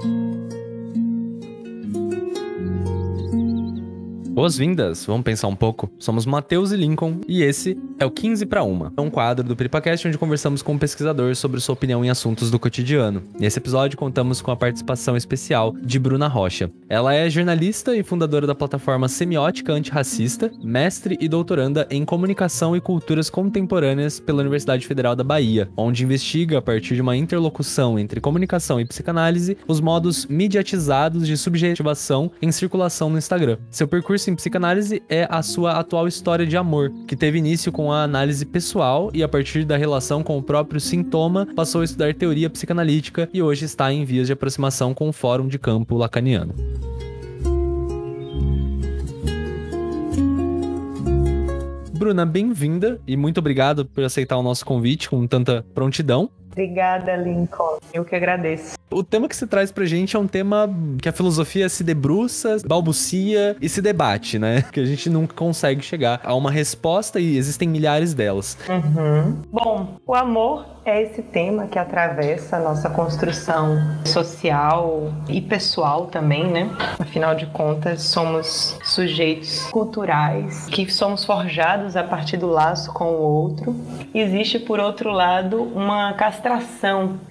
Thank you. Boas-vindas, vamos pensar um pouco. Somos Matheus e Lincoln e esse é o 15 para uma. É um quadro do Peripacast onde conversamos com um pesquisador sobre sua opinião em assuntos do cotidiano. Nesse episódio contamos com a participação especial de Bruna Rocha. Ela é jornalista e fundadora da plataforma Semiótica Antirracista, mestre e doutoranda em comunicação e culturas contemporâneas pela Universidade Federal da Bahia, onde investiga a partir de uma interlocução entre comunicação e psicanálise os modos mediatizados de subjetivação em circulação no Instagram. Seu percurso em psicanálise é a sua atual história de amor, que teve início com a análise pessoal e a partir da relação com o próprio sintoma passou a estudar teoria psicanalítica e hoje está em vias de aproximação com o Fórum de Campo Lacaniano. Bruna, bem-vinda e muito obrigado por aceitar o nosso convite com tanta prontidão. Obrigada, Lincoln. Eu que agradeço. O tema que você traz pra gente é um tema que a filosofia se debruça, balbucia e se debate, né? Que a gente nunca consegue chegar a uma resposta e existem milhares delas. Uhum. Bom, o amor é esse tema que atravessa a nossa construção social e pessoal também, né? Afinal de contas, somos sujeitos culturais que somos forjados a partir do laço com o outro. Existe, por outro lado, uma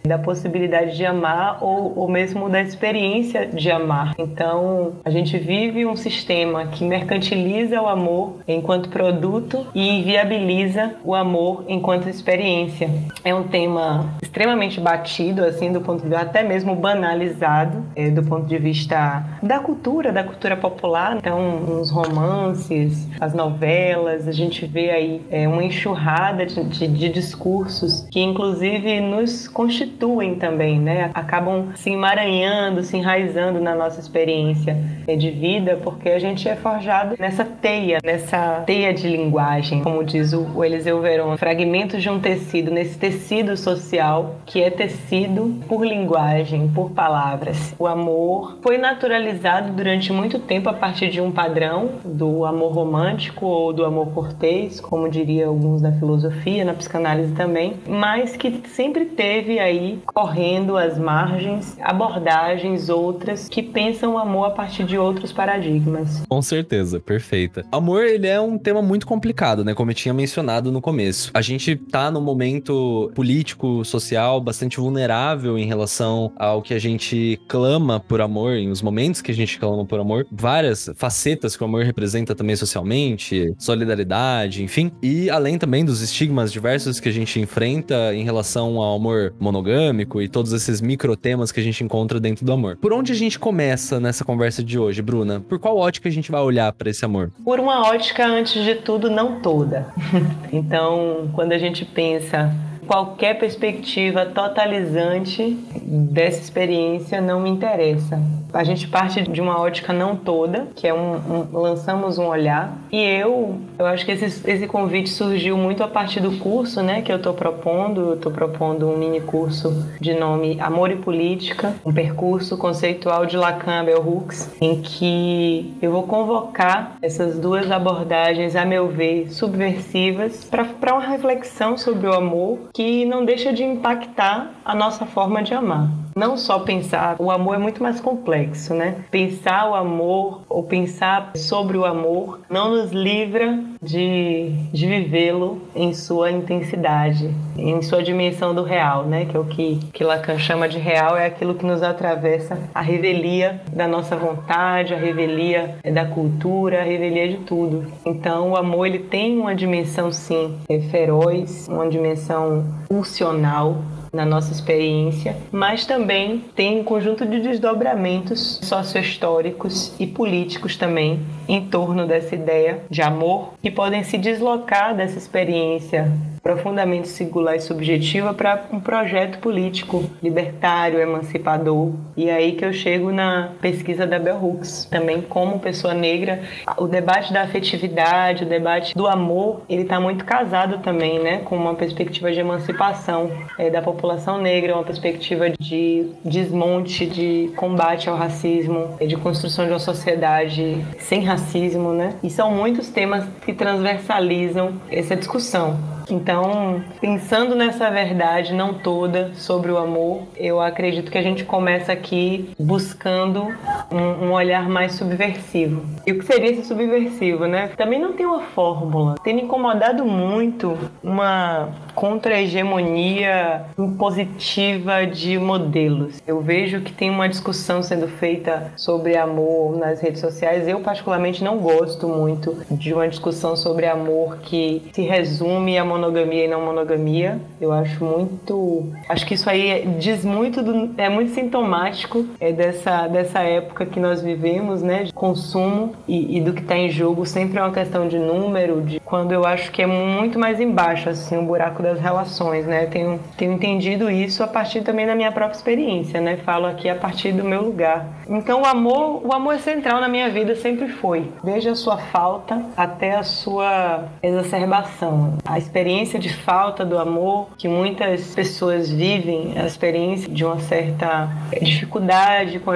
da possibilidade de amar ou, ou mesmo da experiência de amar. Então, a gente vive um sistema que mercantiliza o amor enquanto produto e inviabiliza o amor enquanto experiência. É um tema extremamente batido, assim, do ponto de vista até mesmo banalizado, é, do ponto de vista da cultura, da cultura popular. Então, nos romances, as novelas, a gente vê aí é, uma enxurrada de, de, de discursos que, inclusive, nos constituem também, né? Acabam se emaranhando, se enraizando na nossa experiência de vida, porque a gente é forjado nessa teia, nessa teia de linguagem, como diz o Eliseu Veron, fragmentos de um tecido, nesse tecido social que é tecido por linguagem, por palavras. O amor foi naturalizado durante muito tempo a partir de um padrão do amor romântico ou do amor cortês, como diria alguns da filosofia, na psicanálise também, mas que sempre teve aí correndo às margens abordagens outras que pensam o amor a partir de outros paradigmas. Com certeza, perfeita. Amor, ele é um tema muito complicado, né? Como eu tinha mencionado no começo. A gente tá no momento político, social, bastante vulnerável em relação ao que a gente clama por amor, em os momentos que a gente clama por amor, várias facetas que o amor representa também socialmente, solidariedade, enfim, e além também dos estigmas diversos que a gente enfrenta em relação ao amor monogâmico e todos esses micro temas que a gente encontra dentro do amor. Por onde a gente começa nessa conversa de hoje, Bruna? Por qual ótica a gente vai olhar para esse amor? Por uma ótica, antes de tudo, não toda. então, quando a gente pensa qualquer perspectiva totalizante dessa experiência não me interessa. A gente parte de uma ótica não toda, que é um, um lançamos um olhar. E eu, eu acho que esse, esse convite surgiu muito a partir do curso, né, que eu estou propondo. Eu estou propondo um mini curso de nome Amor e Política, um percurso conceitual de Lacan Bell Hooks, em que eu vou convocar essas duas abordagens, a meu ver, subversivas, para uma reflexão sobre o amor que não deixa de impactar a nossa forma de amar. Não só pensar, o amor é muito mais complexo, né? Pensar o amor ou pensar sobre o amor não nos livra de, de vivê-lo em sua intensidade, em sua dimensão do real, né? Que é o que, que Lacan chama de real, é aquilo que nos atravessa a revelia da nossa vontade, a revelia da cultura, a revelia de tudo. Então, o amor ele tem uma dimensão sim é feroz, uma dimensão pulsional na nossa experiência, mas também tem um conjunto de desdobramentos sociohistóricos e políticos também em torno dessa ideia de amor que podem se deslocar dessa experiência profundamente singular e subjetiva para um projeto político libertário, emancipador. E é aí que eu chego na pesquisa da Bell Hooks, também como pessoa negra, o debate da afetividade, o debate do amor, ele está muito casado também, né, com uma perspectiva de emancipação é, da população negra, uma perspectiva de desmonte, de combate ao racismo, de construção de uma sociedade sem racismo, né? E são muitos temas que transversalizam essa discussão Então, pensando nessa verdade não toda sobre o amor, eu acredito que a gente começa aqui buscando um, um olhar mais subversivo. E o que seria esse subversivo, né? Também não tem uma fórmula. Tem me incomodado muito uma contra-hegemonia impositiva de modelos. Eu vejo que tem uma discussão sendo feita sobre amor nas redes sociais. Eu, particularmente, não gosto muito de uma discussão sobre amor que se resume a monogamia e não monogamia. Eu acho muito. Acho que isso aí diz muito, do... é muito sintomático é dessa, dessa época que nós vivemos, né? De consumo e, e do que está em jogo. Sempre é uma questão de número, de quando eu acho que é muito mais embaixo, assim, o buraco das relações, né? Tenho, tenho entendido isso a partir também da minha própria experiência, né? Falo aqui a partir do meu lugar. Então o amor, o amor é central na minha vida, sempre foi. Desde a sua falta até a sua exacerbação. A experiência de falta do amor que muitas pessoas vivem, a experiência de uma certa dificuldade com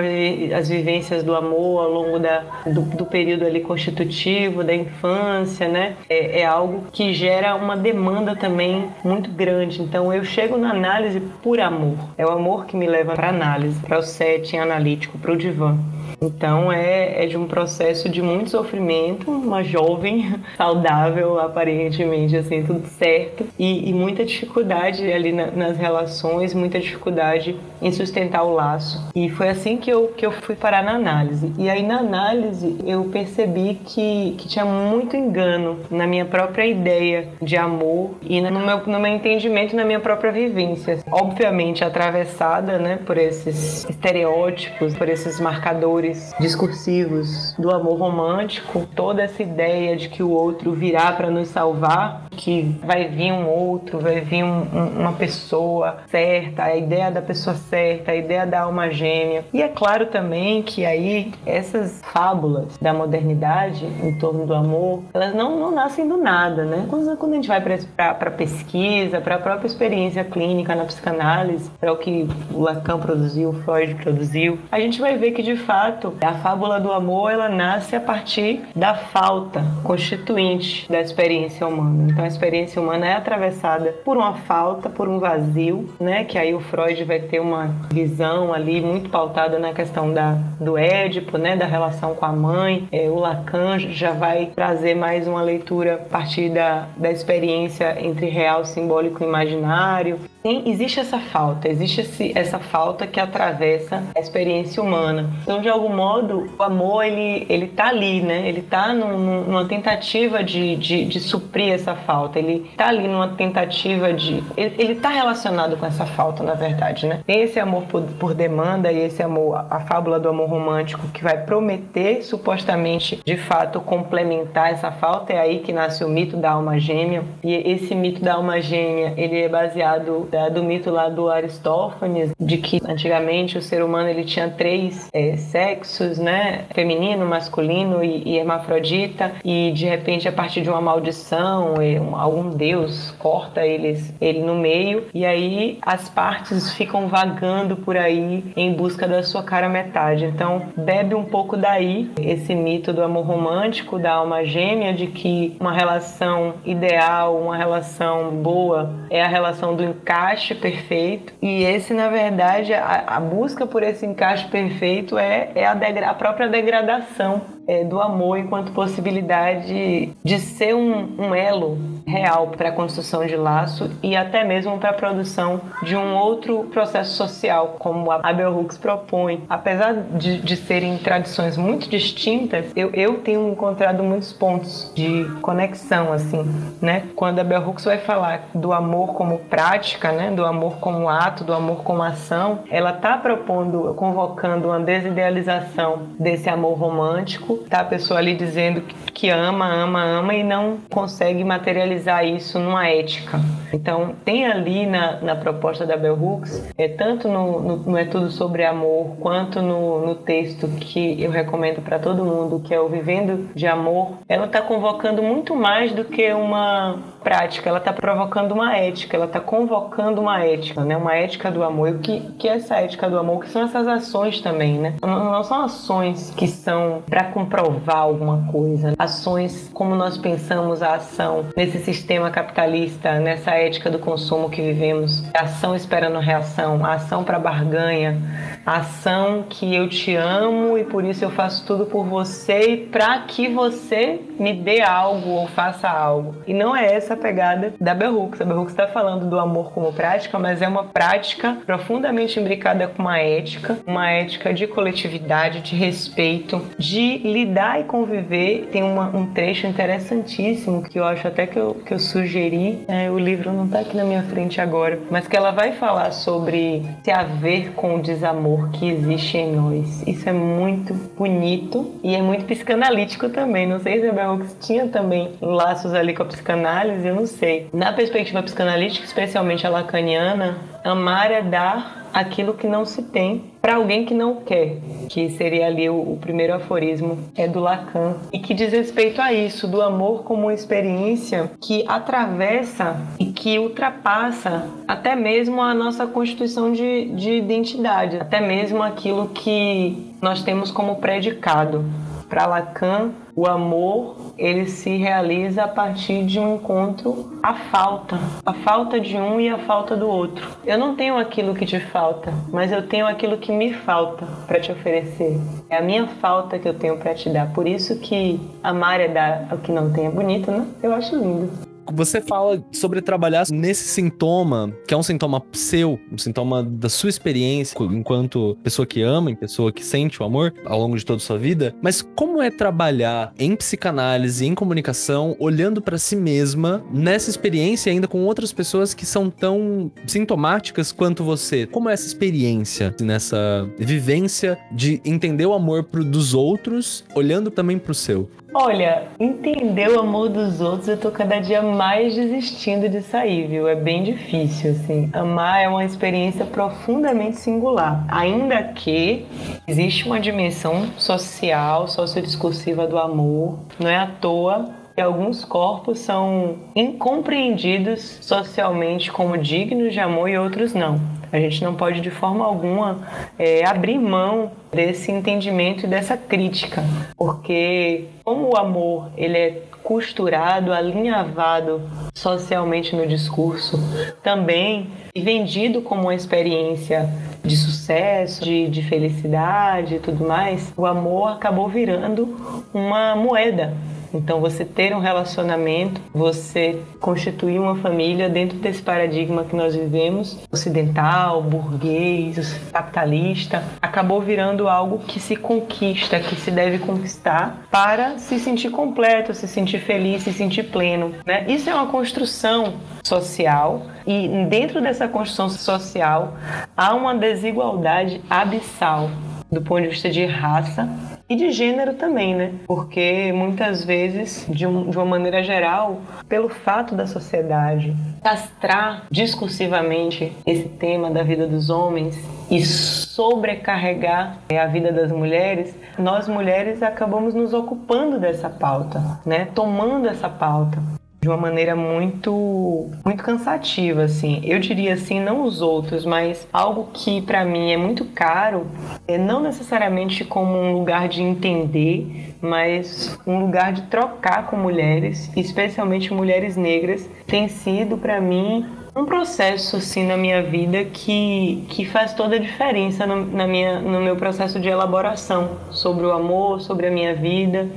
as vivências do amor ao longo da, do, do período ali constitutivo, da infância, né? É, é algo que gera uma demanda também muito grande. Então eu chego na análise por amor. É o amor que me leva para análise, para o setting analítico, para o divã. Então é, é de um processo de muito sofrimento, uma jovem saudável, aparentemente, assim, tudo certo, e, e muita dificuldade ali na, nas relações, muita dificuldade em sustentar o laço. E foi assim que eu, que eu fui parar na análise. E aí na análise eu percebi que, que tinha muito engano na minha própria ideia de amor e no meu, no meu entendimento, na minha própria vivência. Obviamente atravessada né, por esses estereótipos, por esses marcadores discursivos do amor romântico, toda essa ideia de que o outro virá para nos salvar, que vai vir um outro, vai vir um, um, uma pessoa certa, a ideia da pessoa certa, a ideia da alma gêmea. E é claro também que aí essas fábulas da modernidade em torno do amor, elas não, não nascem do nada, né? Quando, quando a gente vai para pesquisa, para a própria experiência clínica na psicanálise, para o que o Lacan produziu, Freud produziu, a gente vai ver que de fato, a fábula do amor ela nasce a partir da falta constituinte da experiência humana. Então a experiência humana é atravessada por uma falta, por um vazio, né? Que aí o Freud vai ter uma visão ali muito pautada na questão da do Édipo, né? Da relação com a mãe. É, o Lacan já vai trazer mais uma leitura a partir da, da experiência entre real, simbólico e imaginário. Sim, existe essa falta, existe esse, essa falta que atravessa a experiência humana. Então, de algum modo, o amor, ele, ele tá ali, né? Ele tá num, numa tentativa de, de, de, suprir essa falta. Ele tá ali numa tentativa de... Ele, ele tá relacionado com essa falta, na verdade, né? Tem esse amor por, por demanda e esse amor, a fábula do amor romântico, que vai prometer, supostamente, de fato, complementar essa falta. É aí que nasce o mito da alma gêmea. E esse mito da alma gêmea, ele é baseado da, do mito lá do Aristófanes, de que antigamente o ser humano ele tinha três é, sexos, né? Feminino, masculino e, e, hermafrodita, e de repente, a partir de uma maldição, um, algum deus corta eles, ele no meio, e aí as partes ficam vagando por aí em busca da sua cara metade. Então, bebe um pouco daí esse mito do amor romântico, da alma gêmea, de que uma relação ideal, uma relação boa, é a relação do encaixe encaixe perfeito. E esse, na verdade, a, a busca por esse encaixe perfeito é, é a, a própria degradação é, do amor enquanto possibilidade de ser um, um elo real para a construção de laço e até mesmo para a produção de um outro processo social, como a Bell Hooks propõe. Apesar de, de serem tradições muito distintas, eu, eu tenho encontrado muitos pontos de conexão, assim, né? Quando a Bell Hooks vai falar do amor como prática, né? Do amor como ato, do amor como ação, ela está propondo, convocando uma desidealização desse amor romântico tá a pessoa ali dizendo que ama, ama, ama e não consegue materializar isso numa ética. Então, tem ali na, na proposta da Bell Hooks, é, tanto no, no, no É Tudo Sobre Amor, quanto no, no texto que eu recomendo para todo mundo, que é o Vivendo de Amor, ela está convocando muito mais do que uma prática, ela está provocando uma ética, ela está convocando uma ética, né? Uma ética do amor. E o que, que é essa ética do amor? Que são essas ações também, né? Não, não são ações que são para comprovar alguma coisa. Ações como nós pensamos a ação nesse sistema capitalista, nessa ética do consumo que vivemos. Ação esperando reação, ação para barganha, ação que eu te amo e por isso eu faço tudo por você e para que você me dê algo ou faça algo. E não é essa a pegada da Hooks. A Hooks está falando do amor como prática, mas é uma prática profundamente imbricada com uma ética, uma ética de coletividade, de respeito, de lidar e conviver. Tem uma, um trecho interessantíssimo que eu acho até que eu, que eu sugeri. É, o livro não está aqui na minha frente agora, mas que ela vai falar sobre se haver com o desamor que existe em nós. Isso é muito bonito e é muito psicanalítico também. Não sei se a Hooks tinha também laços ali com a psicanálise, eu não sei. Na perspectiva psicanalítica, especialmente a lacaniana, amar é dar aquilo que não se tem para alguém que não quer, que seria ali o, o, primeiro aforismo é do Lacan e que diz respeito a isso, do amor como uma experiência que atravessa e que ultrapassa até mesmo a nossa constituição de, de identidade, até mesmo aquilo que nós temos como predicado. Para Lacan, o amor ele se realiza a partir de um encontro à falta, a falta de um e a falta do outro. Eu não tenho aquilo que te falta, mas eu tenho aquilo que me falta para te oferecer. É a minha falta que eu tenho para te dar. Por isso que amar é dar o que não tem é bonito, né? Eu acho lindo. Você fala sobre trabalhar nesse sintoma, que é um sintoma seu, um sintoma da sua experiência enquanto pessoa que ama, em pessoa que sente o amor ao longo de toda a sua vida. Mas como é trabalhar em psicanálise, em comunicação, olhando para si mesma nessa experiência ainda com outras pessoas que são tão sintomáticas quanto você? Como é essa experiência nessa vivência de entender o amor pro, dos outros, olhando também pro seu? Olha, entender o amor dos outros, eu tô cada dia mais desistindo de sair, viu? É bem difícil, assim. Amar é uma experiência profundamente singular, ainda que existe uma dimensão social, sociodiscursiva do amor. Não é à toa que alguns corpos são incompreendidos socialmente como dignos de amor e outros não. A gente não pode de forma alguma é, abrir mão desse entendimento e dessa crítica, porque como o amor ele é costurado, alinhavado socialmente no discurso, também vendido como uma experiência de sucesso, de, de felicidade e tudo mais, o amor acabou virando uma moeda então, você ter um relacionamento, você constituir uma família dentro desse paradigma que nós vivemos, ocidental, burguês, capitalista, acabou virando algo que se conquista, que se deve conquistar para se sentir completo, se sentir feliz, se sentir pleno. Né? Isso é uma construção social e dentro dessa construção social há uma desigualdade abissal do ponto de vista de raça e de gênero também, né? Porque muitas vezes, de, um, de uma maneira geral, pelo fato da sociedade castrar discursivamente esse tema da vida dos homens e sobrecarregar a vida das mulheres, nós mulheres acabamos nos ocupando dessa pauta, né? Tomando essa pauta de uma maneira muito muito cansativa assim. Eu diria assim, não os outros, mas algo que para mim é muito caro, é não necessariamente como um lugar de entender, mas um lugar de trocar com mulheres, especialmente mulheres negras, tem sido para mim um processo assim na minha vida que, que faz toda a diferença no, na minha, no meu processo de elaboração sobre o amor, sobre a minha vida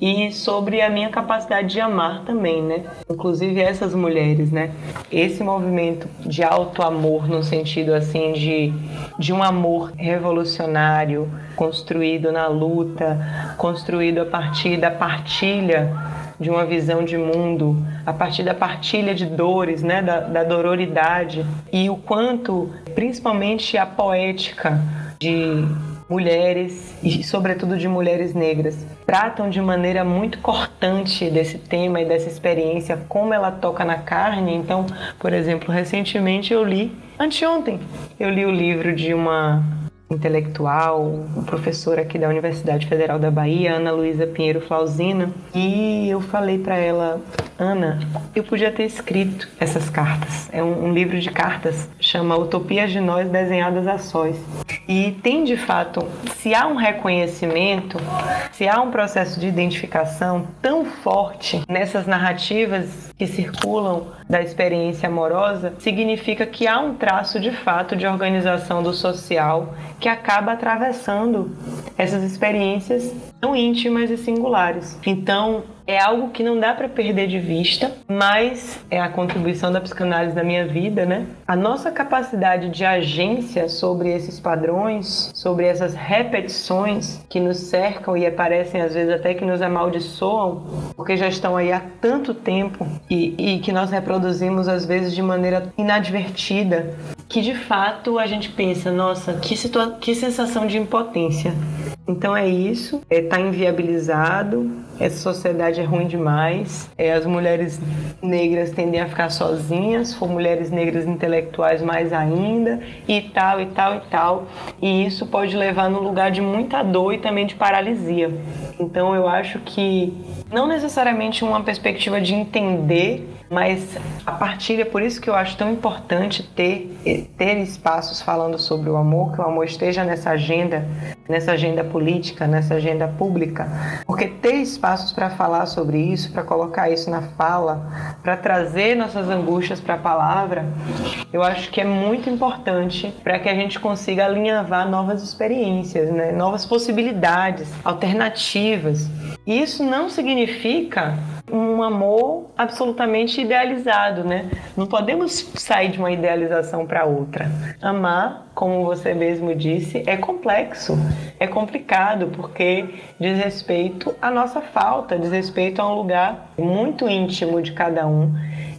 e sobre a minha capacidade de amar também, né? Inclusive essas mulheres, né? Esse movimento de alto amor no sentido assim de, de um amor revolucionário, construído na luta, construído a partir da partilha de uma visão de mundo, a partir da partilha de dores, né, da, da dororidade, e o quanto, principalmente, a poética de mulheres e sobretudo de mulheres negras tratam de maneira muito cortante desse tema e dessa experiência, como ela toca na carne. Então, por exemplo, recentemente eu li, anteontem, eu li o livro de uma intelectual, um professor aqui da Universidade Federal da Bahia, Ana Luísa Pinheiro Flausina, e eu falei para ela, Ana, eu podia ter escrito essas cartas. É um, um, livro de cartas, chama Utopias de Nós Desenhadas a Sós. E tem de fato, se há um reconhecimento, se há um processo de identificação tão forte nessas narrativas que circulam da experiência amorosa, significa que há um traço de fato de organização do social que acaba atravessando essas experiências tão íntimas e singulares. Então, é algo que não dá para perder de vista, mas é a contribuição da psicanálise na minha vida, né? A nossa capacidade de agência sobre esses padrões, sobre essas repetições que nos cercam e aparecem às vezes até que nos amaldiçoam, porque já estão aí há tanto tempo e, e que nós reproduzimos às vezes de maneira inadvertida, que de fato a gente pensa, nossa, que, situa que sensação de impotência. Então é isso, é, tá inviabilizado, essa sociedade é ruim demais, é, as mulheres negras tendem a ficar sozinhas, for mulheres negras intelectuais mais ainda, e tal, e tal, e tal. E isso pode levar no lugar de muita dor e também de paralisia. Então eu acho que não necessariamente uma perspectiva de entender mas a partilha, é por isso que eu acho tão importante ter, ter espaços falando sobre o amor, que o amor esteja nessa agenda, nessa agenda política, nessa agenda pública, porque ter espaços para falar sobre isso, para colocar isso na fala, para trazer nossas angústias para a palavra, eu acho que é muito importante para que a gente consiga alinhavar novas experiências, né? novas possibilidades, alternativas. E isso não significa um amor absolutamente idealizado, né? Não podemos sair de uma idealização para outra. Amar, como você mesmo disse, é complexo, é complicado, porque diz respeito à nossa falta, diz respeito a um lugar muito íntimo de cada um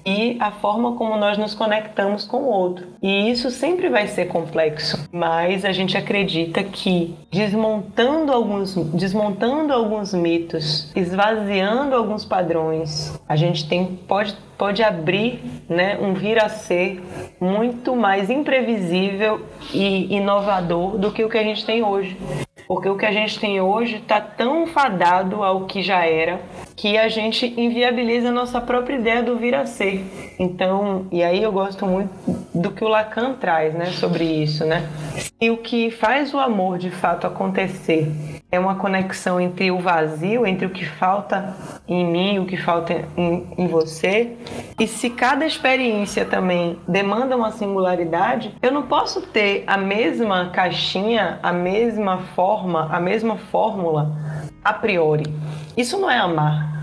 e a forma como nós nos conectamos com o outro. E isso sempre vai ser complexo, mas a gente acredita que desmontando alguns, desmontando alguns mitos, esvaziando alguns padrões, a gente tem pode pode abrir né, um vir a ser muito mais imprevisível e inovador do que o que a gente tem hoje. Porque o que a gente tem hoje está tão fadado ao que já era que a gente inviabiliza a nossa própria ideia do vir a ser. Então, e aí eu gosto muito do que o Lacan traz, né, sobre isso, né? E o que faz o amor de fato acontecer é uma conexão entre o vazio, entre o que falta em mim, o que falta em, em você. E se cada experiência também demanda uma singularidade, eu não posso ter a mesma caixinha, a mesma forma, a mesma fórmula a priori. Isso não é amar.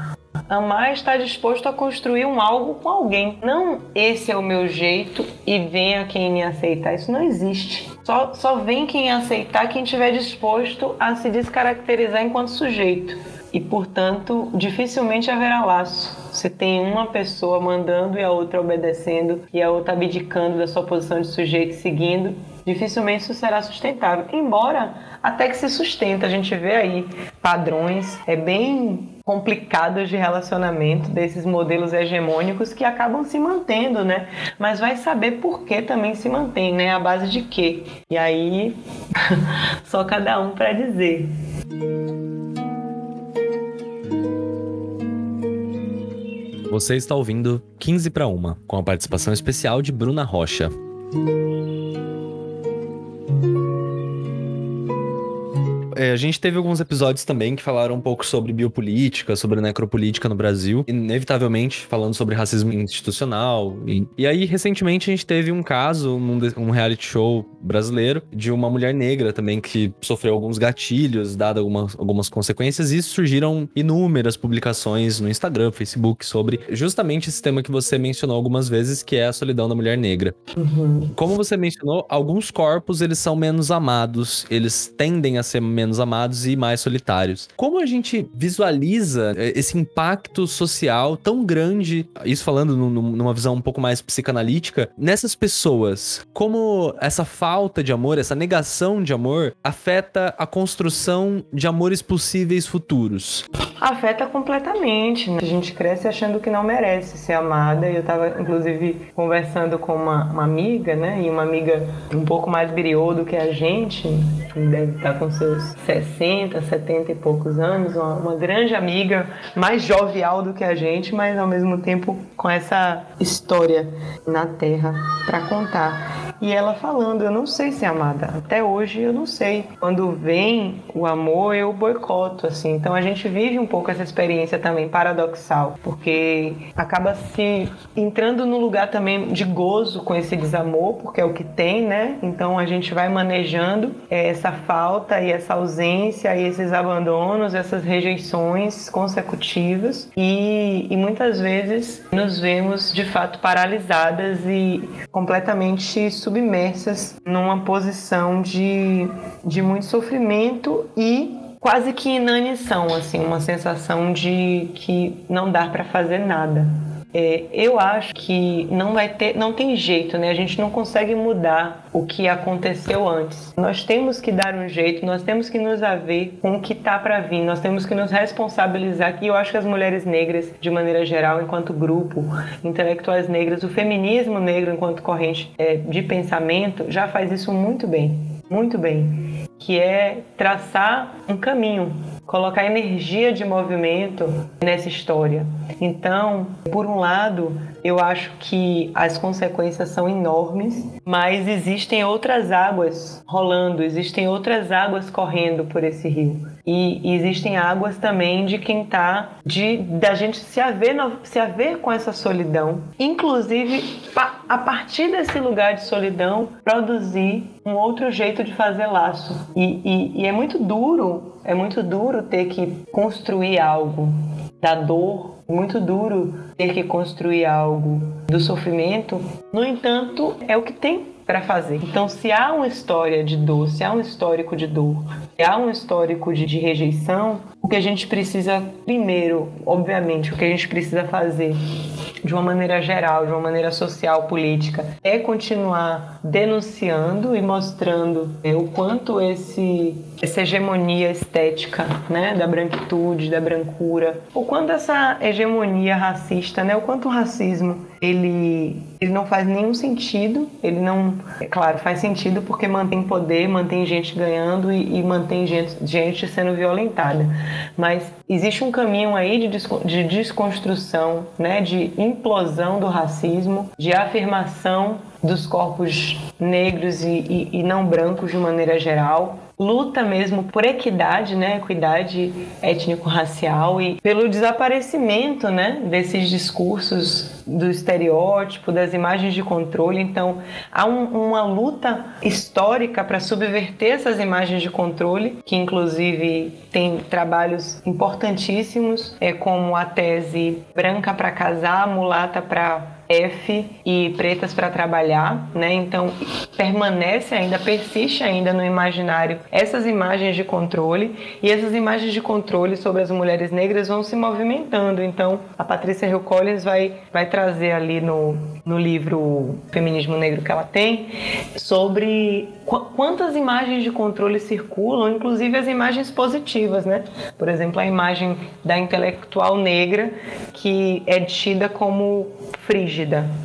Amar é estar disposto a construir um algo com alguém. Não esse é o meu jeito e venha quem me aceitar. Isso não existe. Só, só vem quem aceitar quem estiver disposto a se descaracterizar enquanto sujeito. E, portanto, dificilmente haverá laço. Você tem uma pessoa mandando e a outra obedecendo, e a outra abdicando da sua posição de sujeito seguindo. Dificilmente isso será sustentável. Embora até que se sustenta, a gente vê aí padrões é bem complicados de relacionamento desses modelos hegemônicos que acabam se mantendo, né? Mas vai saber por que também se mantém, né? A base de quê? E aí só cada um para dizer. Você está ouvindo 15 para uma, com a participação especial de Bruna Rocha. É, a gente teve alguns episódios também que falaram um pouco sobre biopolítica, sobre necropolítica no Brasil, inevitavelmente falando sobre racismo institucional. E, e aí, recentemente, a gente teve um caso, um, um reality show brasileiro, de uma mulher negra também que sofreu alguns gatilhos, dado algumas, algumas consequências, e surgiram inúmeras publicações no Instagram, Facebook, sobre justamente esse tema que você mencionou algumas vezes, que é a solidão da mulher negra. Uhum. Como você mencionou, alguns corpos eles são menos amados, eles tendem a ser menos menos amados e mais solitários. Como a gente visualiza eh, esse impacto social tão grande, isso falando numa visão um pouco mais psicanalítica, nessas pessoas? Como essa falta de amor, essa negação de amor afeta a construção de amores possíveis futuros? Afeta completamente. Né? A gente cresce achando que não merece ser amada. Eu estava, inclusive, conversando com uma, uma, amiga, né? E uma amiga um pouco mais biriô do que a gente, deve estar com seus 60, 70 e poucos anos, uma, uma grande amiga, mais jovial do que a gente, mas ao mesmo tempo com essa história na Terra para contar. E ela falando, eu não sei ser amada. Até hoje eu não sei. Quando vem o amor, eu boicoto, assim. Então a gente vive um pouco essa experiência também paradoxal, porque acaba se entrando no lugar também de gozo com esse desamor, porque é o que tem, né? Então a gente vai manejando é, essa falta e essa ausência e esses abandonos, essas rejeições consecutivas e, e muitas vezes nos vemos de fato paralisadas e completamente submersas numa posição de, de muito sofrimento e quase que inanição, assim, uma sensação de que não dá para fazer nada. É, eu acho que não vai ter, não tem jeito, né? A gente não consegue mudar o que aconteceu antes. Nós temos que dar um jeito, nós temos que nos haver com o que está para vir, nós temos que nos responsabilizar. E eu acho que as mulheres negras, de maneira geral, enquanto grupo, intelectuais negras, o feminismo negro enquanto corrente é, de pensamento, já faz isso muito bem, muito bem, que é traçar um caminho colocar energia de movimento nessa história. Então, por um lado, eu acho que as consequências são enormes, mas existem outras águas rolando, existem outras águas correndo por esse rio. E existem águas também de quem tá de da gente se haver se haver com essa solidão, inclusive a partir desse lugar de solidão produzir um outro jeito de fazer laço. E, e, e é muito duro, é muito duro ter que construir algo da dor, muito duro ter que construir algo do sofrimento. No entanto, é o que tem para fazer. Então, se há uma história de dor, se há um histórico de dor, se há um histórico de, de rejeição, o que a gente precisa, primeiro, obviamente, o que a gente precisa fazer de uma maneira geral, de uma maneira social, política, é continuar denunciando e mostrando é, o quanto esse, essa hegemonia estética né, da branquitude, da brancura, o quanto essa hegemonia racista, né, o quanto o racismo ele, ele não faz nenhum sentido, ele não, é claro, faz sentido porque mantém poder, mantém gente ganhando e, e mantém gente, gente sendo violentada, mas existe um caminho aí de, de desconstrução, né, de implosão do racismo, de afirmação dos corpos negros e, e, e não brancos de maneira geral, luta mesmo por equidade, né, equidade étnico-racial e pelo desaparecimento, né, desses discursos do estereótipo, das imagens de controle. Então, há um, uma luta histórica para subverter essas imagens de controle, que inclusive tem trabalhos importantíssimos, é como a tese branca para casar, mulata para F e pretas para trabalhar, né? Então permanece ainda, persiste ainda no imaginário essas imagens de controle e essas imagens de controle sobre as mulheres negras vão se movimentando. Então a Patrícia Hill Collins vai, vai trazer ali no, no livro Feminismo Negro que ela tem sobre qu quantas imagens de controle circulam, inclusive as imagens positivas, né? Por exemplo, a imagem da intelectual negra que é tida como frígida,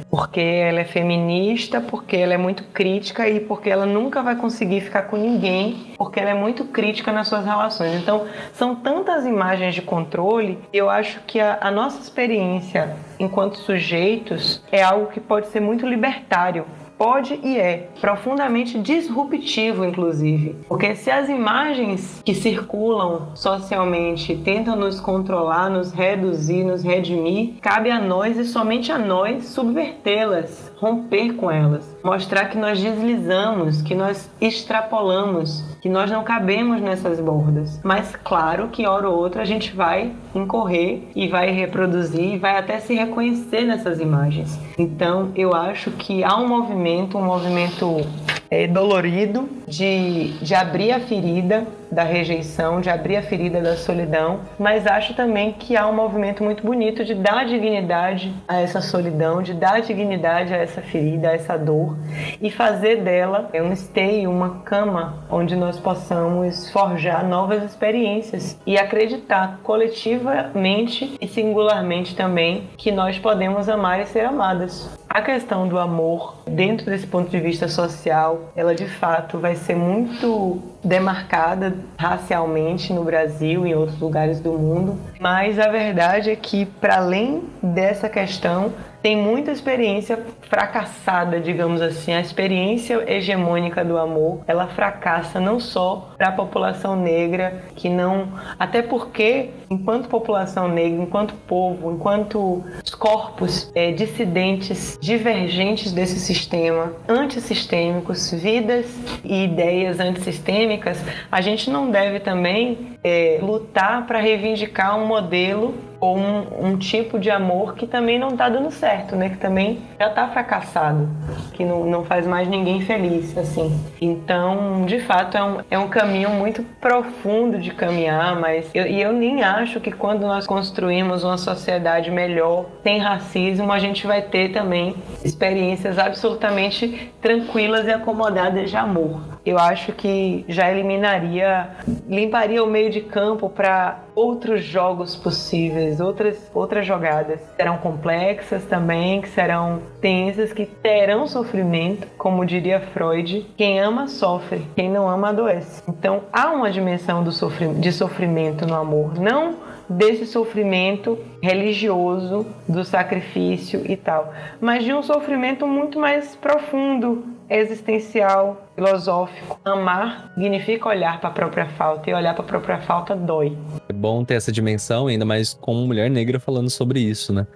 porque ela é feminista, porque ela é muito crítica e porque ela nunca vai conseguir ficar com ninguém, porque ela é muito crítica nas suas relações. Então, são tantas imagens de controle, eu acho que a, a nossa experiência enquanto sujeitos é algo que pode ser muito libertário pode e é profundamente disruptivo, inclusive. Porque se as imagens que circulam socialmente tentam nos controlar, nos reduzir, nos redimir, cabe a nós e somente a nós subvertê-las, romper com elas, mostrar que nós deslizamos, que nós extrapolamos, que nós não cabemos nessas bordas. Mas claro que hora ou outra a gente vai incorrer e vai reproduzir e vai até se reconhecer nessas imagens. Então eu acho que há um movimento, um movimento é, dolorido de, de abrir a ferida da rejeição, de abrir a ferida da solidão, mas acho também que há um movimento muito bonito de dar dignidade a essa solidão, de dar dignidade a essa ferida, a essa dor e fazer dela um esteio, uma cama onde nós possamos forjar novas experiências e acreditar coletivamente e singularmente também que nós podemos amar e ser amadas. A questão do amor, dentro desse ponto de vista social, ela de fato vai ser muito demarcada racialmente no Brasil e em outros lugares do mundo, mas a verdade é que, para além dessa questão, tem muita experiência fracassada, digamos assim. A experiência hegemônica do amor, ela fracassa não só para a população negra, que não. Até porque, enquanto população negra, enquanto povo, enquanto corpos é, dissidentes, divergentes desse sistema, antissistêmicos, vidas e ideias antissistêmicas, a gente não deve também é, lutar para reivindicar um modelo ou um, um, tipo de amor que também não está dando certo, né? Que também já está fracassado, que não, não faz mais ninguém feliz, assim. Então, de fato, é um, é um caminho muito profundo de caminhar, mas eu, e eu nem acho que quando nós construímos uma sociedade melhor, sem racismo, a gente vai ter também experiências absolutamente tranquilas e acomodadas de amor. Eu acho que já eliminaria, limparia o meio de campo para outros jogos possíveis, outras, outras jogadas. Serão complexas também, que serão tensas, que terão sofrimento, como diria Freud. Quem ama sofre, quem não ama adoece. Então há uma dimensão do de sofrimento no amor, não desse sofrimento religioso, do sacrifício e tal, mas de um sofrimento muito mais profundo, existencial, filosófico. Amar significa olhar para a própria falta e olhar para a própria falta dói. É bom ter essa dimensão, ainda mais como mulher negra falando sobre isso, né?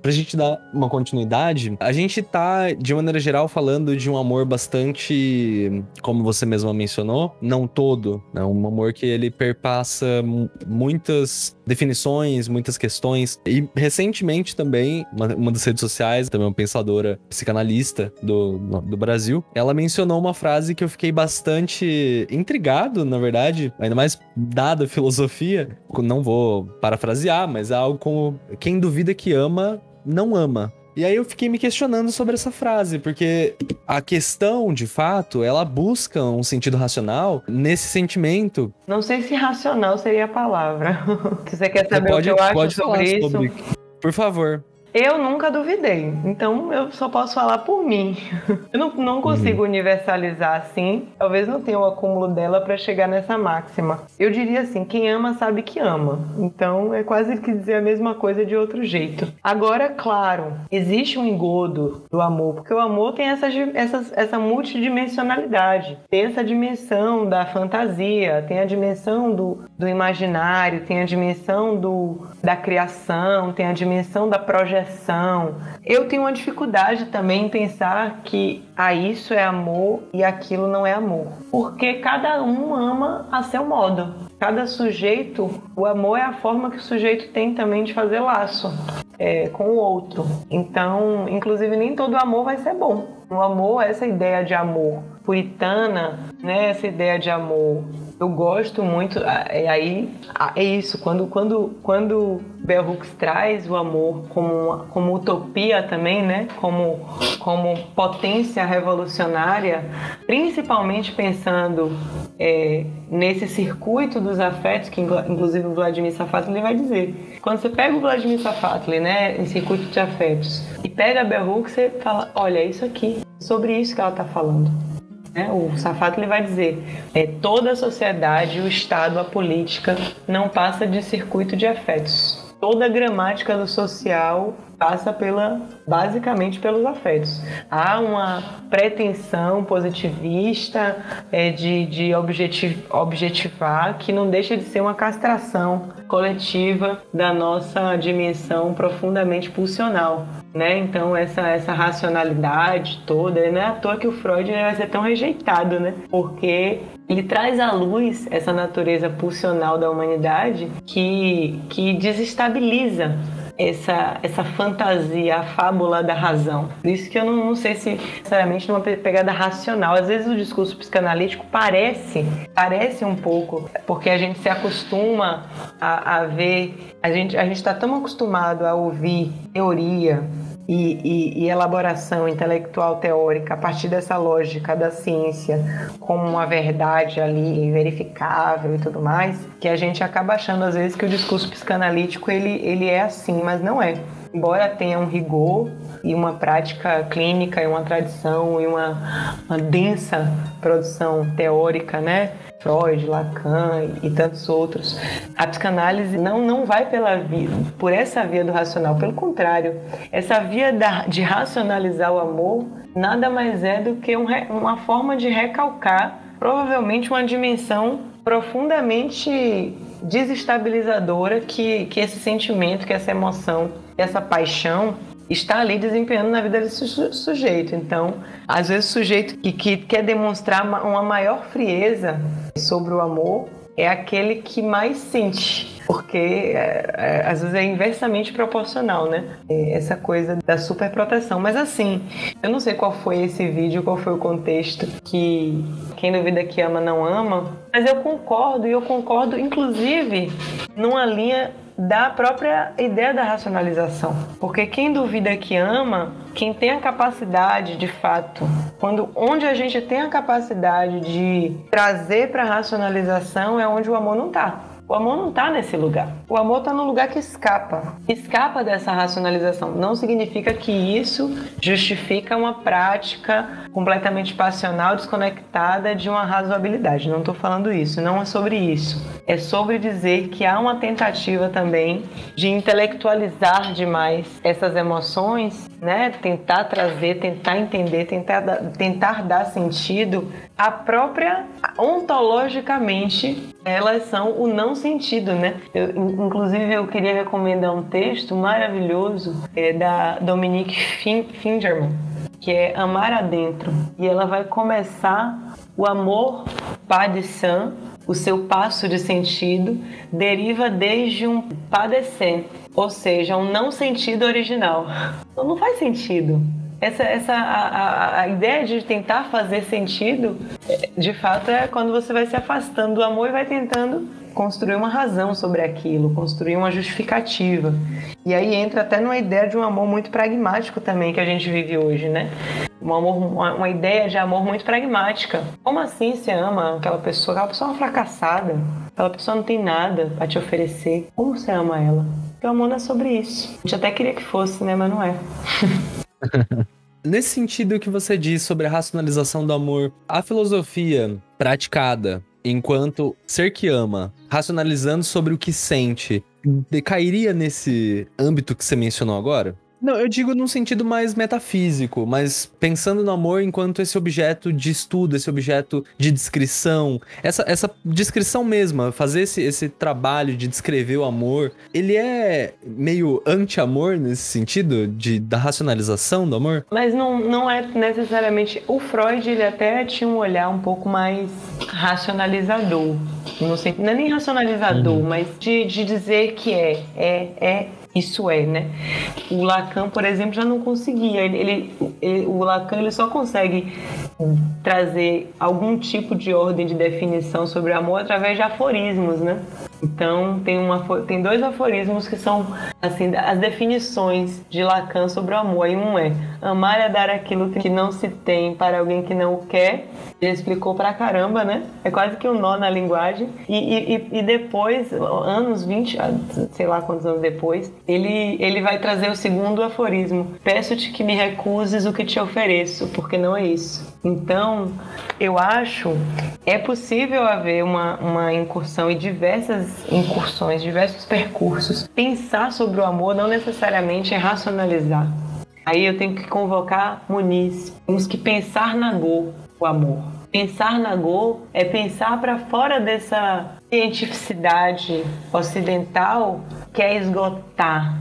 Pra gente dar uma continuidade, a gente tá, de maneira geral, falando de um amor bastante, como você mesma mencionou, não todo, né? Um amor que ele perpassa muitas definições, muitas questões. E recentemente também, uma, uma das redes sociais, também uma pensadora psicanalista do, do Brasil, ela mencionou uma frase que eu fiquei bastante intrigado, na verdade, ainda mais dada a filosofia. Não vou parafrasear, mas é algo como: quem duvida que ama não ama. E aí eu fiquei me questionando sobre essa frase, porque a questão, de fato, ela busca um sentido racional nesse sentimento. Não sei se racional seria a palavra. se você quer saber pode, o que eu acho sobre isso. Sobre... Por favor. Eu nunca duvidei, então eu só posso falar por mim. Eu não, não consigo uhum. universalizar assim, talvez não tenha o acúmulo dela para chegar nessa máxima. Eu diria assim: quem ama sabe que ama, então é quase que dizer a mesma coisa de outro jeito. Agora, claro, existe um engodo do amor, porque o amor tem essa, essa, essa multidimensionalidade, tem essa dimensão da fantasia, tem a dimensão do, do imaginário, tem a dimensão do, da criação, tem a dimensão da projeção. Eu tenho uma dificuldade também em pensar que a isso é amor e aquilo não é amor. Porque cada um ama a seu modo. Cada sujeito, o amor é a forma que o sujeito tem também de fazer laço é, com o outro. Então, inclusive, nem todo amor vai ser bom. O amor, essa ideia de amor puritana, né? Essa ideia de amor eu gosto muito, é aí é isso, quando quando quando Bell Hooks traz o amor como como utopia também, né? Como como potência revolucionária, principalmente pensando é, nesse circuito dos afetos que inclusive o Vladimir Safatli vai dizer. Quando você pega o Vladimir Safatli, né, em circuito de afetos, e pega a Bell Hooks, você fala, olha, é isso aqui, sobre isso que ela está falando. Né? O Safato ele vai dizer: é, toda a sociedade, o Estado, a política não passa de circuito de afetos. Toda a gramática do social passa pela basicamente pelos afetos. Há uma pretensão positivista é, de, de objetiv, objetivar que não deixa de ser uma castração coletiva da nossa dimensão profundamente pulsional. Né? Então essa, essa racionalidade toda, não é à toa que o Freud vai ser tão rejeitado, né? Porque ele traz à luz essa natureza pulsional da humanidade que, que desestabiliza essa, essa fantasia, a fábula da razão. Por isso que eu não, não sei se, necessariamente, numa pegada racional. Às vezes o discurso psicanalítico parece, parece um pouco, porque a gente se acostuma a, a ver, a gente a está tão acostumado a ouvir teoria, e, e, e, elaboração intelectual teórica a partir dessa lógica da ciência como uma verdade ali verificável e tudo mais, que a gente acaba achando às vezes que o discurso psicanalítico ele, ele é assim, mas não é. Embora tenha um rigor e uma prática clínica e uma tradição e uma, uma densa produção teórica, né? Freud, Lacan e tantos outros. A psicanálise não, não vai pela via, por essa via do racional, pelo contrário, essa via da, de racionalizar o amor nada mais é do que um, uma forma de recalcar provavelmente uma dimensão profundamente desestabilizadora que, que esse sentimento, que essa emoção, essa paixão está ali desempenhando na vida desse sujeito. Então, às vezes o sujeito que, que quer demonstrar uma maior frieza sobre o amor é aquele que mais sente, porque é, é, às vezes é inversamente proporcional, né? É essa coisa da superproteção. Mas assim, eu não sei qual foi esse vídeo, qual foi o contexto que quem duvida que ama não ama, mas eu concordo e eu concordo inclusive numa linha da própria ideia da racionalização. Porque quem duvida que ama, quem tem a capacidade, de fato, quando onde a gente tem a capacidade de trazer para a racionalização é onde o amor não está. O amor não está nesse lugar. O amor está no lugar que escapa. Escapa dessa racionalização. Não significa que isso justifica uma prática completamente passional, desconectada de uma razoabilidade. Não estou falando isso. Não é sobre isso. É sobre dizer que há uma tentativa também de intelectualizar demais essas emoções, né? Tentar trazer, tentar entender, tentar, tentar dar sentido à própria ontologicamente elas são o não sentido, né? Eu, inclusive, eu queria recomendar um texto maravilhoso é, da Dominique Fingerman, que é Amar Adentro. E ela vai começar o amor padeçan, o seu passo de sentido, deriva desde um padecer, ou seja, um não sentido original. Então não faz sentido essa, essa a, a, a, ideia de tentar fazer sentido, de fato, é quando você vai se afastando do amor e vai tentando construir uma razão sobre aquilo, construir uma justificativa. E aí entra até numa ideia de um amor muito pragmático também que a gente vive hoje, né? Um amor, uma, uma ideia de amor muito pragmática. Como assim você ama aquela pessoa? Aquela pessoa é uma fracassada. Aquela pessoa não tem nada a te oferecer. Como você ama ela? Porque o amor não é sobre isso. A gente até queria que fosse, né? Mas não é. Nesse sentido que você diz sobre a racionalização do amor, a filosofia praticada enquanto ser que ama, racionalizando sobre o que sente, decairia nesse âmbito que você mencionou agora? Não, eu digo num sentido mais metafísico, mas pensando no amor enquanto esse objeto de estudo, esse objeto de descrição, essa, essa descrição mesma, fazer esse, esse trabalho de descrever o amor, ele é meio anti-amor nesse sentido, de, da racionalização do amor? Mas não, não é necessariamente. O Freud, ele até tinha um olhar um pouco mais racionalizador. Não, sei, não é nem racionalizador, uhum. mas de, de dizer que é, é, é isso é, né? O Lacan, por exemplo, já não conseguia. Ele, ele, ele, o Lacan ele só consegue trazer algum tipo de ordem de definição sobre amor através de aforismos, né? Então tem, uma, tem dois aforismos que são assim as definições de Lacan sobre o amor. Aí um é amar é dar aquilo que não se tem para alguém que não o quer. Ele explicou pra caramba, né? É quase que um nó na linguagem. E, e, e depois, anos 20, sei lá quantos anos depois, ele, ele vai trazer o segundo aforismo. Peço-te que me recuses o que te ofereço, porque não é isso. Então, eu acho é possível haver uma, uma incursão e diversas incursões, diversos percursos. Pensar sobre o amor não necessariamente é racionalizar. Aí eu tenho que convocar Muniz. Temos que pensar na Go, o amor. Pensar na Go é pensar para fora dessa cientificidade ocidental que é esgotar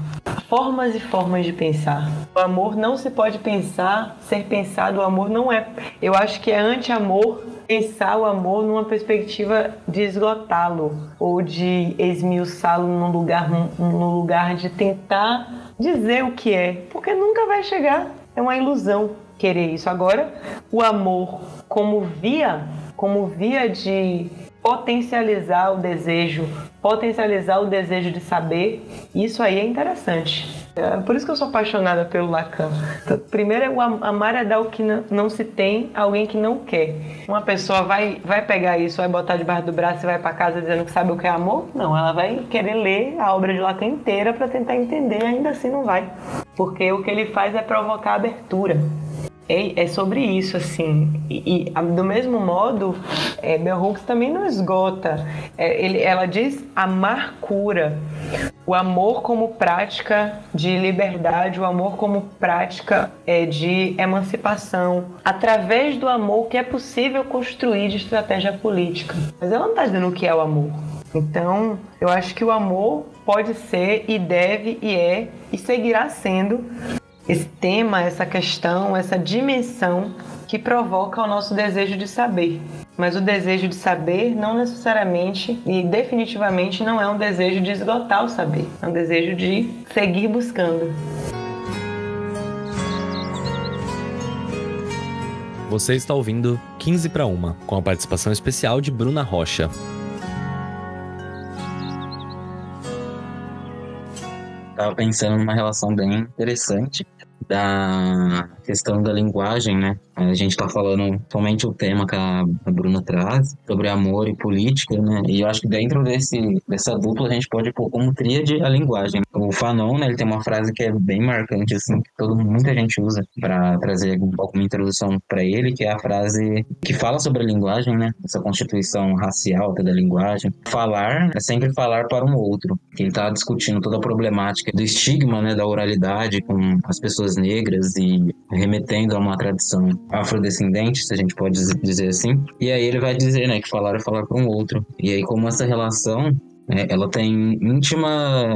formas e formas de pensar. O amor não se pode pensar, ser pensado, o amor não é. Eu acho que é anti-amor pensar o amor numa perspectiva de esgotá-lo ou de esmiuçá-lo num lugar, num lugar de tentar dizer o que é, porque nunca vai chegar. É uma ilusão querer isso. Agora, o amor como via, como via de potencializar o desejo, potencializar o desejo de saber, isso aí é interessante. É por isso que eu sou apaixonada pelo Lacan. Então, primeiro é o amar é dar o que não se tem alguém que não quer. Uma pessoa vai, vai pegar isso, vai botar debaixo do braço e vai para casa dizendo que sabe o que é amor? Não, ela vai querer ler a obra de Lacan inteira para tentar entender, ainda assim não vai. Porque o que ele faz é provocar abertura. É, é sobre isso, assim. E, e do mesmo modo, é, Bell Hooks também não esgota. É, ele, ela diz amar cura. O amor como prática de liberdade, o amor como prática é, de emancipação, através do amor que é possível construir de estratégia política. Mas ela não está dizendo o que é o amor. Então, eu acho que o amor pode ser e deve e é e seguirá sendo esse tema, essa questão, essa dimensão que provoca o nosso desejo de saber. Mas o desejo de saber não necessariamente e definitivamente não é um desejo de esgotar o saber, é um desejo de seguir buscando. Você está ouvindo 15 para uma, com a participação especial de Bruna Rocha. Estava pensando numa relação bem interessante da questão da linguagem, né? A gente está falando somente o tema que a Bruna traz, sobre amor e política, né? E eu acho que dentro desse, dessa dupla a gente pode pôr como tríade a linguagem. O Fanon, né, ele tem uma frase que é bem marcante, assim, que todo, muita gente usa para trazer um pouco uma introdução para ele, que é a frase que fala sobre a linguagem, né? Essa constituição racial da linguagem. Falar é sempre falar para um outro. Ele está discutindo toda a problemática do estigma, né, da oralidade com as pessoas negras e remetendo a uma tradição afrodescendente, se a gente pode dizer assim. E aí ele vai dizer, né, que falar é falar para um outro. E aí como essa relação, é, ela tem íntima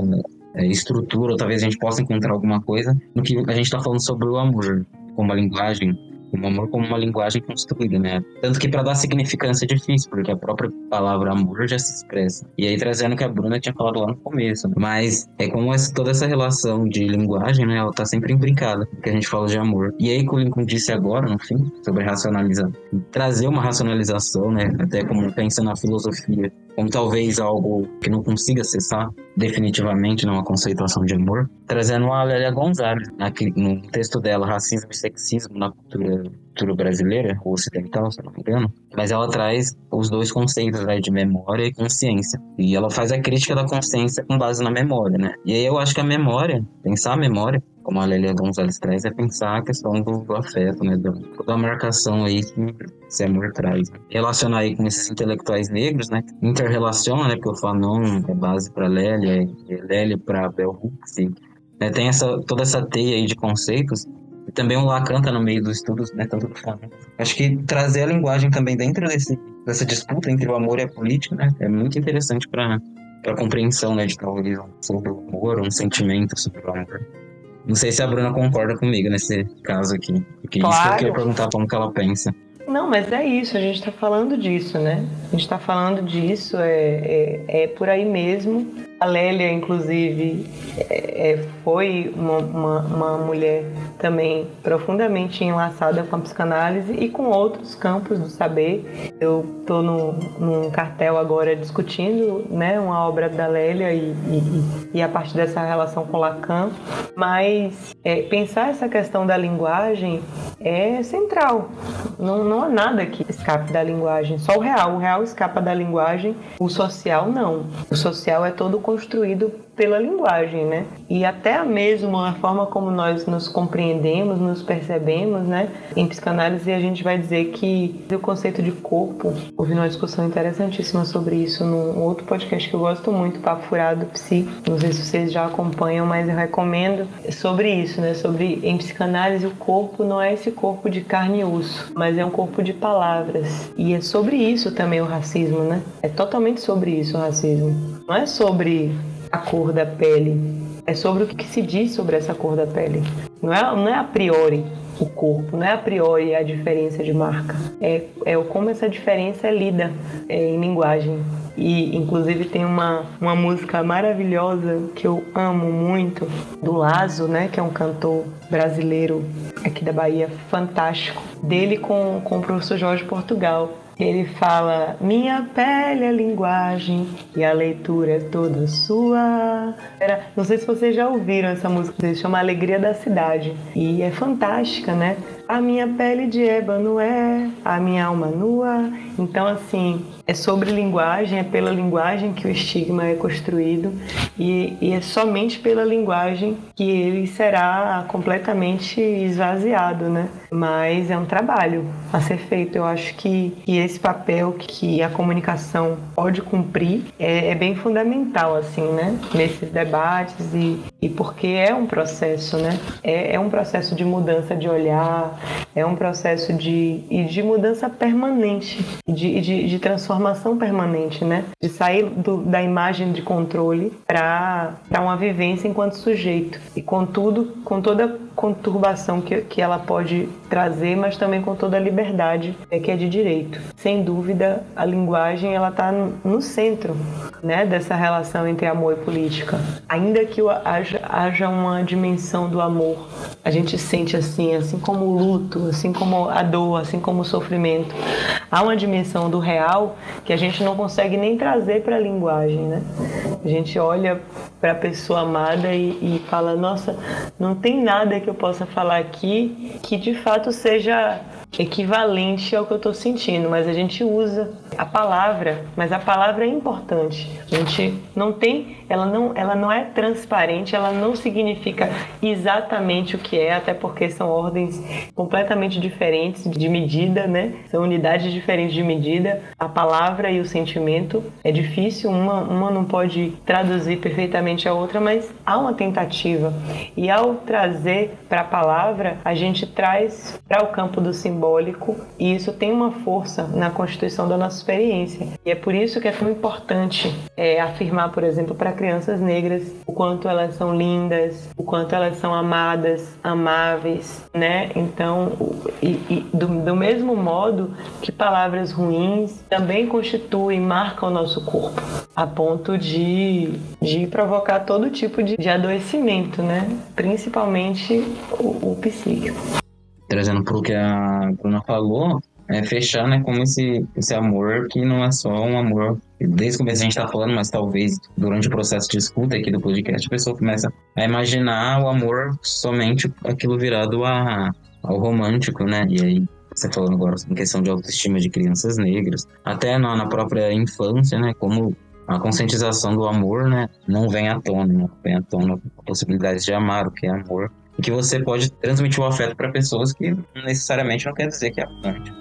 é, estrutura, ou talvez a gente possa encontrar alguma coisa no que a gente está falando sobre o amor, como a linguagem o amor como uma linguagem construída, né? Tanto que para dar significância é difícil, porque a própria palavra amor já se expressa. E aí trazendo o que a Bruna tinha falado lá no começo, né? mas é como essa, toda essa relação de linguagem, né? Ela tá sempre imbricada, que a gente fala de amor. E aí que o Lincoln disse agora, no fim, sobre racionalizar, trazer uma racionalização, né? Até como pensa na filosofia, como talvez algo que não consiga acessar definitivamente numa conceituação de amor, trazendo a Lélia Gonzalez, aqui, no texto dela, Racismo e Sexismo na Cultura, cultura Brasileira, ou Ocidental, se não me engano, mas ela traz os dois conceitos né, de memória e consciência. E ela faz a crítica da consciência com base na memória, né? E aí eu acho que a memória, pensar a memória, como a Lélia Gonzalez traz, é pensar a questão do, do afeto, né? Do, toda a marcação aí que esse amor traz. Relacionar aí com esses intelectuais negros, né? Interrelaciona, né? Porque o Fanon é base para Lélia, e Lélia para Bell Hooks. Né? Tem essa, toda essa teia aí de conceitos. Também o Lacan tá no meio dos estudos, né? Tanto do Fanon. Acho que trazer a linguagem também dentro desse, dessa disputa entre o amor e a política, né? É muito interessante para para compreensão, né, de talvez sobre o amor, um sentimento sobre o amor. Não sei se a Bruna concorda comigo nesse caso aqui. Porque claro. isso que eu queria perguntar como que ela pensa. Não, mas é isso, a gente está falando disso, né? A gente está falando disso, é, é, é por aí mesmo. A Lélia, inclusive, é, é, foi uma, uma, uma, mulher também profundamente enlaçada com a psicanálise e com outros campos do saber. Eu estou num cartel agora discutindo né, uma obra da Lélia e, e, e a partir dessa relação com Lacan, mas é, pensar essa questão da linguagem é central. Não, não há nada que escape da linguagem, só o real. O real escapa da linguagem, o social não. O social é todo construído pela linguagem, né? E até mesmo a forma como nós nos compreendemos, nos percebemos, né? Em psicanálise a gente vai dizer que o conceito de corpo, houve uma discussão interessantíssima sobre isso num outro podcast que eu gosto muito, Papo Furado Psi. Não sei se vocês já acompanham, mas eu recomendo sobre isso, né? Sobre em psicanálise o corpo não é esse corpo de carne e osso, mas é um corpo de palavras. E é sobre isso também o racismo, né? É totalmente sobre isso o racismo. Não é sobre a cor da pele. É sobre o que se diz sobre essa cor da pele. Não é, não é a priori o corpo, não é a priori a diferença de marca, é, é como essa diferença é lida é, em linguagem. E inclusive tem uma, uma música maravilhosa que eu amo muito, do Lazo, né? Que é um cantor brasileiro aqui da Bahia, fantástico. Dele com, com o professor Jorge Portugal. Ele fala: Minha pele é linguagem e a leitura é toda sua. Era, não sei se vocês já ouviram essa música, se chama Alegria da Cidade. E é fantástica, né? A minha pele de ébano é a minha alma nua. Então, assim, é sobre linguagem, é pela linguagem que o estigma é construído e, e, é somente pela linguagem que ele será completamente esvaziado, né? Mas é um trabalho a ser feito. Eu acho que, que esse papel que a comunicação pode cumprir é, é bem fundamental, assim, né? Nesses debates e, e porque é um processo, né? É, é um processo de mudança de olhar, é um processo de, de mudança permanente, de, de, de transformação permanente, né? De sair do, da imagem de controle para uma vivência enquanto sujeito. E com tudo, com toda conturbação que, que ela pode trazer, mas também com toda a liberdade é, que é de direito. Sem dúvida, a linguagem ela está no centro né, dessa relação entre amor e política. Ainda que haja, haja uma dimensão do amor, a gente sente assim, assim como o luto, assim como a dor, assim como o sofrimento. Há uma dimensão do real que a gente não consegue nem trazer para a linguagem, né? A gente olha para a pessoa amada e, e fala: nossa, não tem nada que eu possa falar aqui que de fato seja equivalente ao que eu estou sentindo, mas a gente usa a palavra, mas a palavra é importante. A gente não tem, ela não, ela não é transparente, ela não significa exatamente o que é, até porque são ordens completamente diferentes de medida, né? São unidades diferentes de medida. A palavra e o sentimento é difícil, uma, uma não pode traduzir perfeitamente a outra, mas há uma tentativa. E ao trazer para a palavra, a gente traz para o campo do simbólico e isso tem uma força na constituição da nossa experiência. E é por isso que é tão importante é, afirmar, por exemplo, para crianças negras o quanto elas são lindas, o quanto elas são amadas, amáveis, né? Então, e, e do, do mesmo modo que palavras ruins também constituem, marcam o nosso corpo, a ponto de, de provocar todo tipo de, de adoecimento, né? Principalmente o, o psíquico. Trazendo para o que a Bruna falou, é, fechar, né, como esse, esse amor que não é só um amor. Desde o começo a gente tá falando, mas talvez durante o processo de escuta aqui do podcast a pessoa começa a imaginar o amor somente aquilo virado a, ao romântico, né? E aí você falando agora em questão de autoestima de crianças negras, até na, na própria infância, né? Como a conscientização do amor, né? Não vem à tona, não vem à tona a possibilidade de amar, o que é amor. Que você pode transmitir o afeto para pessoas que necessariamente não quer dizer que é amante.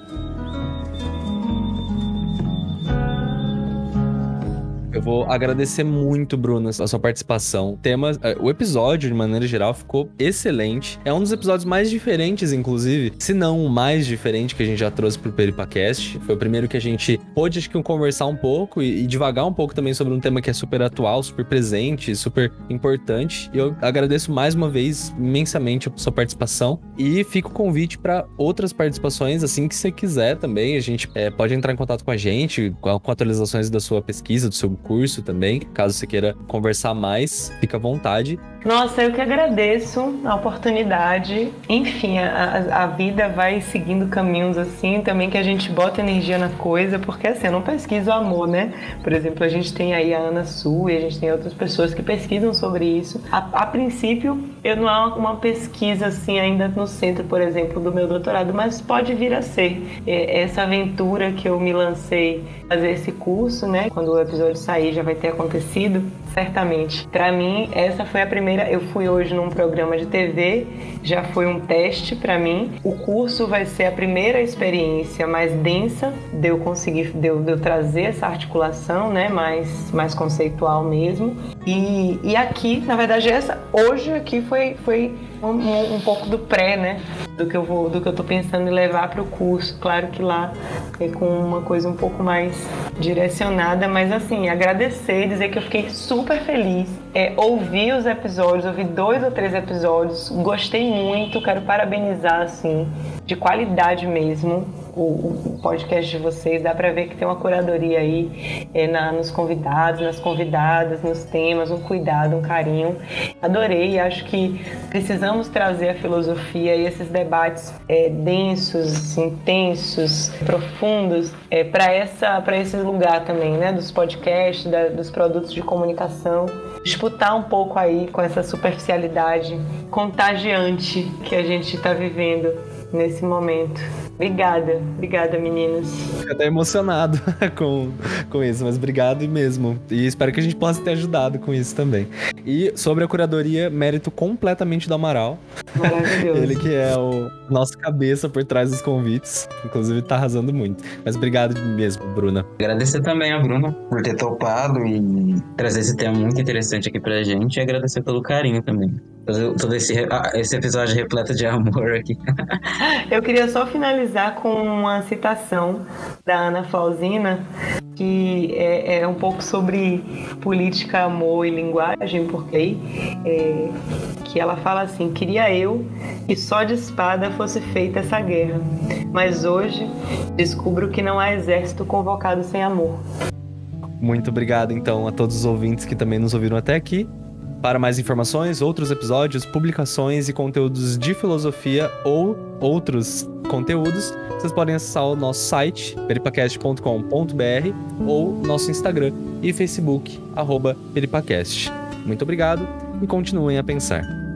Eu vou agradecer muito, Bruno, a sua participação. Tema, eh, o episódio, de maneira geral, ficou excelente. É um dos episódios mais diferentes, inclusive, se não o mais diferente que a gente já trouxe pro Peripacast. Foi o primeiro que a gente pôde, acho que, conversar um pouco e, e devagar um pouco também sobre um tema que é super atual, super presente, super importante. E eu agradeço mais uma vez imensamente a sua participação. E fica o convite para outras participações, assim que você quiser também. A gente é, pode entrar em contato com a gente, com, com atualizações da sua pesquisa, do seu curso também. Caso você queira conversar mais, fica à vontade. Nossa, eu que agradeço a oportunidade. Enfim, a, a vida vai seguindo caminhos assim, também que a gente bota energia na coisa, porque assim, eu não pesquiso amor, né? Por exemplo, a gente tem aí a Ana Su e a gente tem outras pessoas que pesquisam sobre isso. A, a princípio, eu não há uma pesquisa assim ainda no centro, por exemplo, do meu doutorado, mas pode vir a ser. Essa aventura que eu me lancei fazer esse curso, né? Quando o episódio sair já vai ter acontecido, certamente. Para mim, essa foi a primeira. Eu fui hoje num programa de TV, já foi um teste para mim. O curso vai ser a primeira experiência mais densa de eu conseguir, de eu, de eu trazer essa articulação, né? Mais, mais conceitual mesmo. E, e aqui, na verdade, essa hoje aqui foi, foi um, um, pouco do pré, né? Do que eu vou, do que eu tô pensando em levar para o curso. Claro que lá é com uma coisa um pouco mais direcionada, mas assim, agradecer, dizer que eu fiquei super feliz. É, ouvir os episódios, ouvi dois ou três episódios, gostei muito, quero parabenizar, assim, de qualidade mesmo o, o, podcast de vocês, dá para ver que tem uma curadoria aí é, na, nos convidados, nas convidadas, nos temas, um cuidado, um carinho. Adorei, acho que precisamos trazer a filosofia e esses debates é, densos, intensos, profundos é, para esse lugar também, né, dos podcasts, da, dos produtos de comunicação disputar um pouco aí com essa superficialidade contagiante que a gente está vivendo nesse momento. Obrigada, obrigada meninas. Fico até emocionado com, com isso, mas obrigado mesmo. E espero que a gente possa ter ajudado com isso também. E sobre a curadoria, mérito completamente do Amaral. Maravilhoso. Ele que é o nosso cabeça por trás dos convites. Inclusive tá arrasando muito. Mas obrigado mesmo, Bruna. Agradecer também a Bruna por ter topado e trazer esse tema muito interessante aqui pra gente. E agradecer pelo carinho também todo esse, ah, esse episódio repleto de amor aqui. Eu queria só finalizar com uma citação da Ana Flausina, que é, é um pouco sobre política, amor e linguagem, porque é, que ela fala assim: queria eu que só de espada fosse feita essa guerra, mas hoje descubro que não há exército convocado sem amor. Muito obrigado, então, a todos os ouvintes que também nos ouviram até aqui. Para mais informações, outros episódios, publicações e conteúdos de filosofia ou outros conteúdos, vocês podem acessar o nosso site, peripacast.com.br ou nosso Instagram e Facebook, arroba peripacast. Muito obrigado e continuem a pensar.